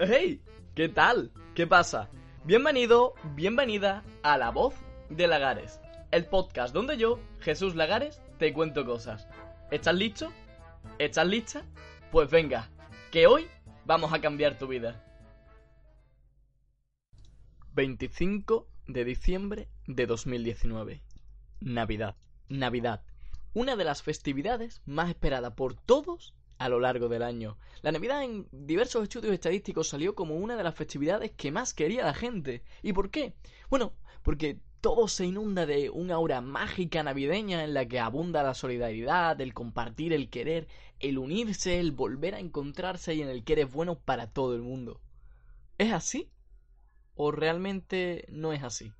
¡Hey! ¿Qué tal? ¿Qué pasa? Bienvenido, bienvenida a La Voz de Lagares, el podcast donde yo, Jesús Lagares, te cuento cosas. ¿Estás listo? ¿Estás lista? Pues venga, que hoy vamos a cambiar tu vida. 25 de diciembre de 2019. Navidad. Navidad. Una de las festividades más esperadas por todos a lo largo del año. La Navidad en diversos estudios estadísticos salió como una de las festividades que más quería la gente. ¿Y por qué? Bueno, porque todo se inunda de una aura mágica navideña en la que abunda la solidaridad, el compartir, el querer, el unirse, el volver a encontrarse y en el que eres bueno para todo el mundo. ¿Es así? ¿O realmente no es así?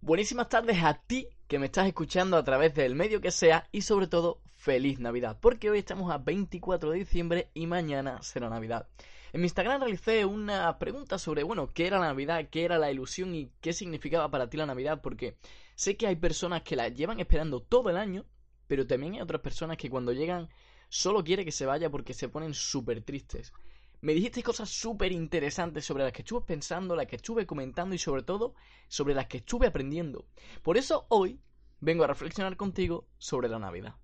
Buenísimas tardes a ti que me estás escuchando a través del medio que sea y sobre todo feliz Navidad, porque hoy estamos a 24 de diciembre y mañana será Navidad. En mi Instagram realicé una pregunta sobre, bueno, qué era la Navidad, qué era la ilusión y qué significaba para ti la Navidad, porque sé que hay personas que la llevan esperando todo el año, pero también hay otras personas que cuando llegan solo quiere que se vaya porque se ponen súper tristes. Me dijiste cosas súper interesantes sobre las que estuve pensando, las que estuve comentando y sobre todo sobre las que estuve aprendiendo. Por eso hoy vengo a reflexionar contigo sobre la Navidad.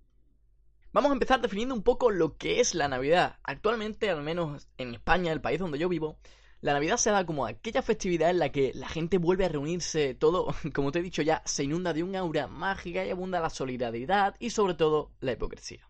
Vamos a empezar definiendo un poco lo que es la Navidad. Actualmente, al menos en España, el país donde yo vivo, la Navidad se da como aquella festividad en la que la gente vuelve a reunirse, todo, como te he dicho ya, se inunda de un aura mágica y abunda la solidaridad y sobre todo la hipocresía.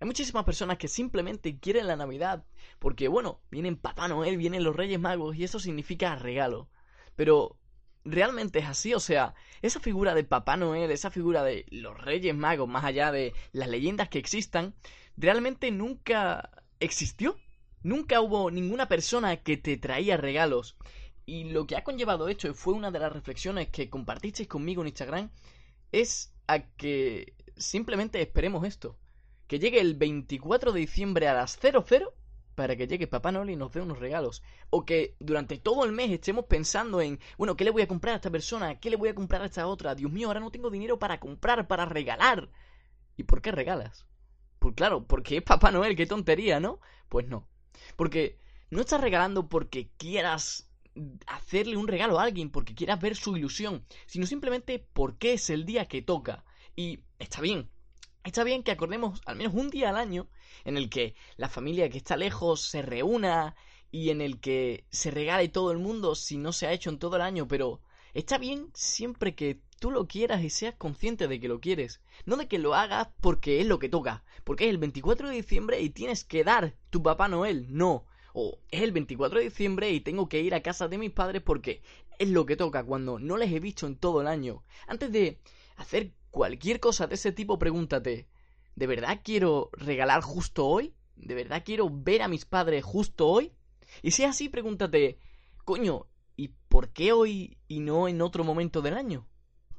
Hay muchísimas personas que simplemente quieren la Navidad porque, bueno, vienen Papá Noel, vienen los Reyes Magos y eso significa regalo. Pero realmente es así, o sea, esa figura de Papá Noel, esa figura de los Reyes Magos, más allá de las leyendas que existan, realmente nunca existió. Nunca hubo ninguna persona que te traía regalos. Y lo que ha conllevado esto, y fue una de las reflexiones que compartisteis conmigo en Instagram, es a que simplemente esperemos esto. Que llegue el 24 de diciembre a las 00 para que llegue Papá Noel y nos dé unos regalos. O que durante todo el mes estemos pensando en, bueno, ¿qué le voy a comprar a esta persona? ¿Qué le voy a comprar a esta otra? Dios mío, ahora no tengo dinero para comprar, para regalar. ¿Y por qué regalas? Pues claro, porque es Papá Noel, qué tontería, ¿no? Pues no. Porque no estás regalando porque quieras hacerle un regalo a alguien, porque quieras ver su ilusión, sino simplemente porque es el día que toca. Y está bien, Está bien que acordemos al menos un día al año en el que la familia que está lejos se reúna y en el que se regale todo el mundo si no se ha hecho en todo el año, pero está bien siempre que tú lo quieras y seas consciente de que lo quieres, no de que lo hagas porque es lo que toca, porque es el 24 de diciembre y tienes que dar tu Papá Noel, no, o es el 24 de diciembre y tengo que ir a casa de mis padres porque es lo que toca cuando no les he visto en todo el año. Antes de hacer cualquier cosa de ese tipo, pregúntate, ¿de verdad quiero regalar justo hoy? ¿De verdad quiero ver a mis padres justo hoy? Y si es así, pregúntate, coño, ¿y por qué hoy y no en otro momento del año?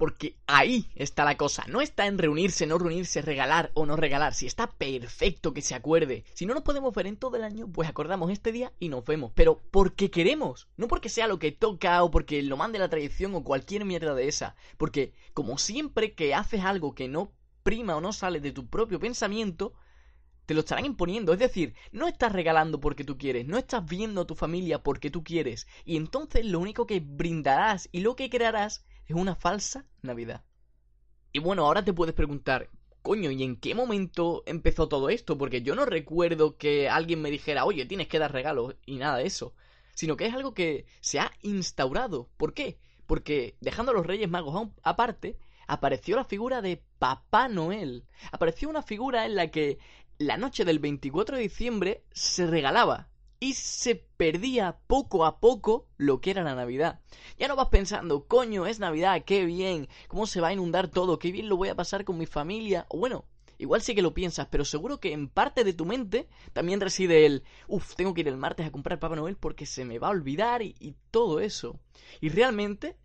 Porque ahí está la cosa. No está en reunirse, no reunirse, regalar o no regalar. Si está perfecto que se acuerde. Si no nos podemos ver en todo el año, pues acordamos este día y nos vemos. Pero porque queremos. No porque sea lo que toca o porque lo mande la tradición o cualquier mierda de esa. Porque, como siempre que haces algo que no prima o no sale de tu propio pensamiento, te lo estarán imponiendo. Es decir, no estás regalando porque tú quieres, no estás viendo a tu familia porque tú quieres. Y entonces lo único que brindarás y lo que crearás es una falsa Navidad. Y bueno, ahora te puedes preguntar, coño, ¿y en qué momento empezó todo esto? Porque yo no recuerdo que alguien me dijera, oye, tienes que dar regalos y nada de eso. Sino que es algo que se ha instaurado. ¿Por qué? Porque dejando a los Reyes Magos aparte, apareció la figura de Papá Noel. Apareció una figura en la que la noche del 24 de diciembre se regalaba y se perdía poco a poco lo que era la Navidad. Ya no vas pensando, coño, es Navidad, qué bien, cómo se va a inundar todo, qué bien lo voy a pasar con mi familia. O bueno, igual sí que lo piensas, pero seguro que en parte de tu mente también reside el, uff, tengo que ir el martes a comprar Papá Noel porque se me va a olvidar y, y todo eso. Y realmente,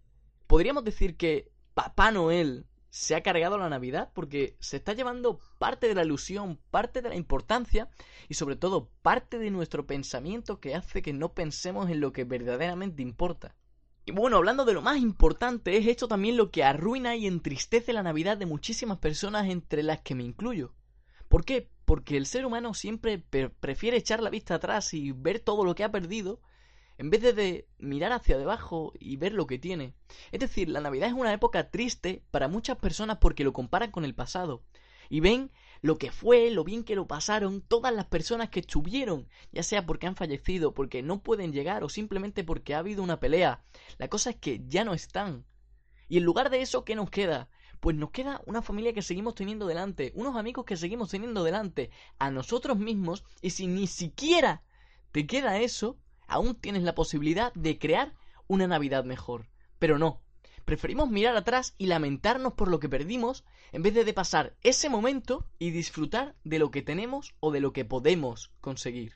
podríamos decir que Papá Noel se ha cargado la Navidad porque se está llevando parte de la ilusión, parte de la importancia y sobre todo parte de nuestro pensamiento que hace que no pensemos en lo que verdaderamente importa. Y bueno, hablando de lo más importante, es esto también lo que arruina y entristece la Navidad de muchísimas personas entre las que me incluyo. ¿Por qué? Porque el ser humano siempre prefiere echar la vista atrás y ver todo lo que ha perdido en vez de, mirar hacia debajo y ver lo que tiene. Es decir, la Navidad es una época triste para muchas personas porque lo comparan con el pasado y ven lo que fue, lo bien que lo pasaron todas las personas que estuvieron, ya sea porque han fallecido, porque no pueden llegar o simplemente porque ha habido una pelea. La cosa es que ya no están. Y en lugar de eso, ¿qué nos queda? Pues nos queda una familia que seguimos teniendo delante, unos amigos que seguimos teniendo delante, a nosotros mismos, y si ni siquiera te queda eso, aún tienes la posibilidad de crear una Navidad mejor. Pero no, preferimos mirar atrás y lamentarnos por lo que perdimos en vez de pasar ese momento y disfrutar de lo que tenemos o de lo que podemos conseguir.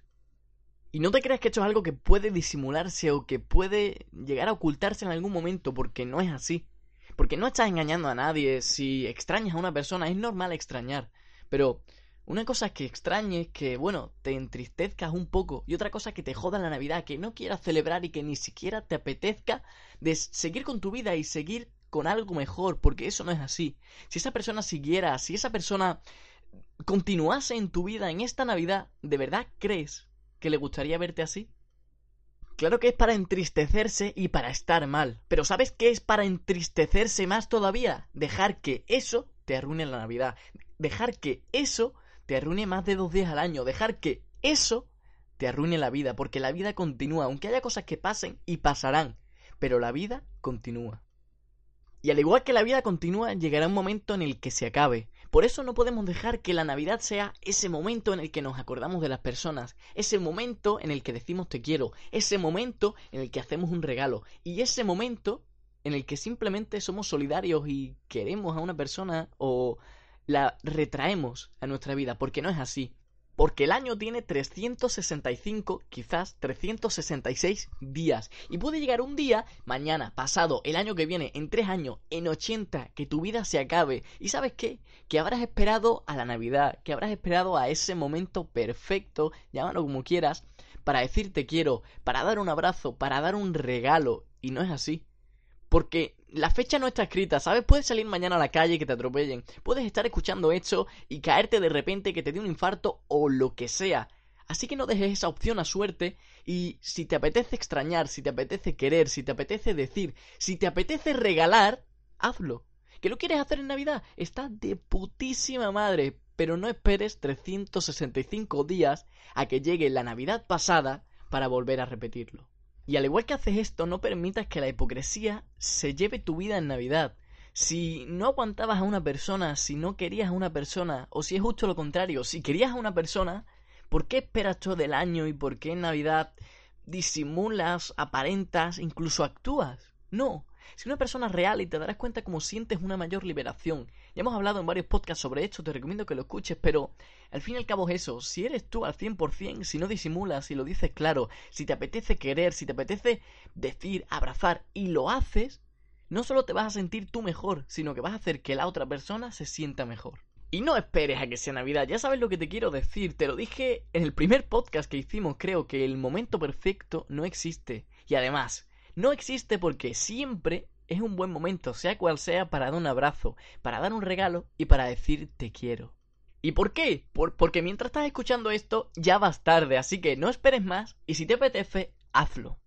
Y no te creas que esto es algo que puede disimularse o que puede llegar a ocultarse en algún momento, porque no es así. Porque no estás engañando a nadie. Si extrañas a una persona, es normal extrañar. Pero una cosa que extrañes, que, bueno, te entristezcas un poco. Y otra cosa que te joda la Navidad, que no quieras celebrar y que ni siquiera te apetezca de seguir con tu vida y seguir con algo mejor, porque eso no es así. Si esa persona siguiera, si esa persona continuase en tu vida en esta Navidad, ¿de verdad crees que le gustaría verte así? Claro que es para entristecerse y para estar mal, pero ¿sabes qué es para entristecerse más todavía? Dejar que eso te arruine la Navidad, dejar que eso te arruine más de dos días al año, dejar que eso te arruine la vida, porque la vida continúa, aunque haya cosas que pasen y pasarán, pero la vida continúa. Y al igual que la vida continúa, llegará un momento en el que se acabe. Por eso no podemos dejar que la Navidad sea ese momento en el que nos acordamos de las personas, ese momento en el que decimos te quiero, ese momento en el que hacemos un regalo y ese momento en el que simplemente somos solidarios y queremos a una persona o la retraemos a nuestra vida, porque no es así. Porque el año tiene 365, quizás 366 días. Y puede llegar un día, mañana, pasado, el año que viene, en tres años, en 80, que tu vida se acabe. ¿Y sabes qué? Que habrás esperado a la Navidad, que habrás esperado a ese momento perfecto, llámalo como quieras, para decirte quiero, para dar un abrazo, para dar un regalo. Y no es así. Porque la fecha no está escrita, ¿sabes? Puedes salir mañana a la calle y que te atropellen. Puedes estar escuchando esto y caerte de repente que te dé un infarto o lo que sea. Así que no dejes esa opción a suerte y si te apetece extrañar, si te apetece querer, si te apetece decir, si te apetece regalar, hazlo. ¿Que lo quieres hacer en Navidad? Está de putísima madre, pero no esperes 365 días a que llegue la Navidad pasada para volver a repetirlo. Y al igual que haces esto, no permitas que la hipocresía se lleve tu vida en Navidad. Si no aguantabas a una persona, si no querías a una persona, o si es justo lo contrario, si querías a una persona, ¿por qué esperas todo el año y por qué en Navidad disimulas, aparentas, incluso actúas? No, si una persona real y te darás cuenta cómo sientes una mayor liberación. Ya hemos hablado en varios podcasts sobre esto, te recomiendo que lo escuches, pero al fin y al cabo es eso, si eres tú al 100%, si no disimulas, si lo dices claro, si te apetece querer, si te apetece decir, abrazar y lo haces, no solo te vas a sentir tú mejor, sino que vas a hacer que la otra persona se sienta mejor. Y no esperes a que sea Navidad, ya sabes lo que te quiero decir, te lo dije en el primer podcast que hicimos, creo que el momento perfecto no existe. Y además, no existe porque siempre es un buen momento, sea cual sea, para dar un abrazo, para dar un regalo y para decir te quiero. ¿Y por qué? porque mientras estás escuchando esto ya vas tarde, así que no esperes más y si te apetece, hazlo.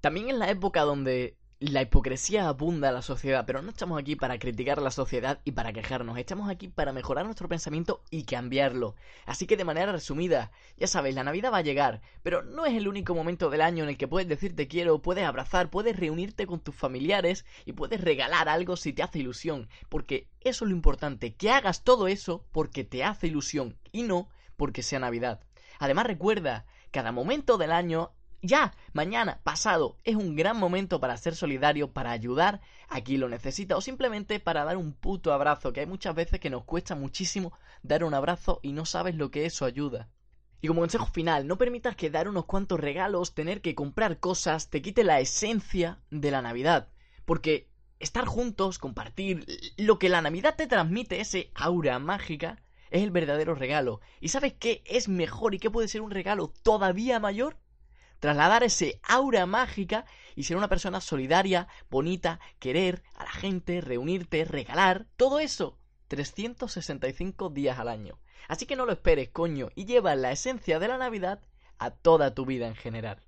También en la época donde la hipocresía abunda en la sociedad, pero no estamos aquí para criticar la sociedad y para quejarnos, estamos aquí para mejorar nuestro pensamiento y cambiarlo. Así que de manera resumida, ya sabes, la Navidad va a llegar, pero no es el único momento del año en el que puedes decir te quiero, puedes abrazar, puedes reunirte con tus familiares y puedes regalar algo si te hace ilusión, porque eso es lo importante, que hagas todo eso porque te hace ilusión y no porque sea Navidad. Además recuerda, cada momento del año ya, mañana, pasado, es un gran momento para ser solidario, para ayudar a quien lo necesita o simplemente para dar un puto abrazo, que hay muchas veces que nos cuesta muchísimo dar un abrazo y no sabes lo que eso ayuda. Y como consejo final, no permitas que dar unos cuantos regalos, tener que comprar cosas, te quite la esencia de la Navidad. Porque estar juntos, compartir, lo que la Navidad te transmite, ese aura mágica, es el verdadero regalo. ¿Y sabes qué es mejor y qué puede ser un regalo todavía mayor? Trasladar ese aura mágica y ser una persona solidaria, bonita, querer a la gente, reunirte, regalar, todo eso 365 días al año. Así que no lo esperes, coño, y lleva la esencia de la Navidad a toda tu vida en general.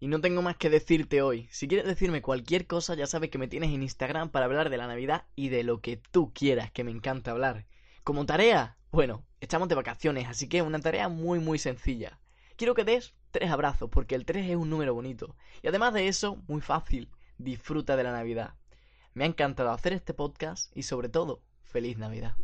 Y no tengo más que decirte hoy. Si quieres decirme cualquier cosa, ya sabes que me tienes en Instagram para hablar de la Navidad y de lo que tú quieras, que me encanta hablar. Como tarea, bueno, estamos de vacaciones, así que una tarea muy muy sencilla. Quiero que des tres abrazos, porque el 3 es un número bonito. Y además de eso, muy fácil, disfruta de la Navidad. Me ha encantado hacer este podcast y sobre todo, feliz Navidad.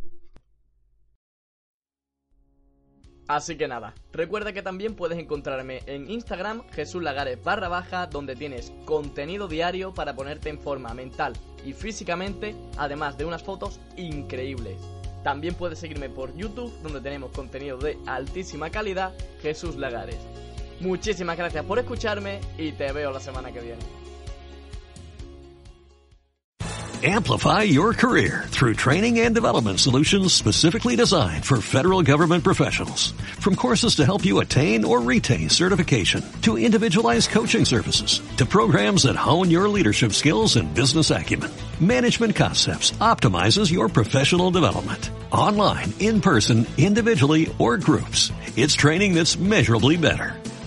Así que nada, recuerda que también puedes encontrarme en Instagram Jesús Lagares barra baja donde tienes contenido diario para ponerte en forma mental y físicamente, además de unas fotos increíbles. También puedes seguirme por YouTube donde tenemos contenido de altísima calidad Jesús Lagares. Muchísimas gracias por escucharme y te veo la semana que viene. Amplify your career through training and development solutions specifically designed for federal government professionals. From courses to help you attain or retain certification, to individualized coaching services, to programs that hone your leadership skills and business acumen, Management Concepts optimizes your professional development. Online, in person, individually, or groups, it's training that's measurably better.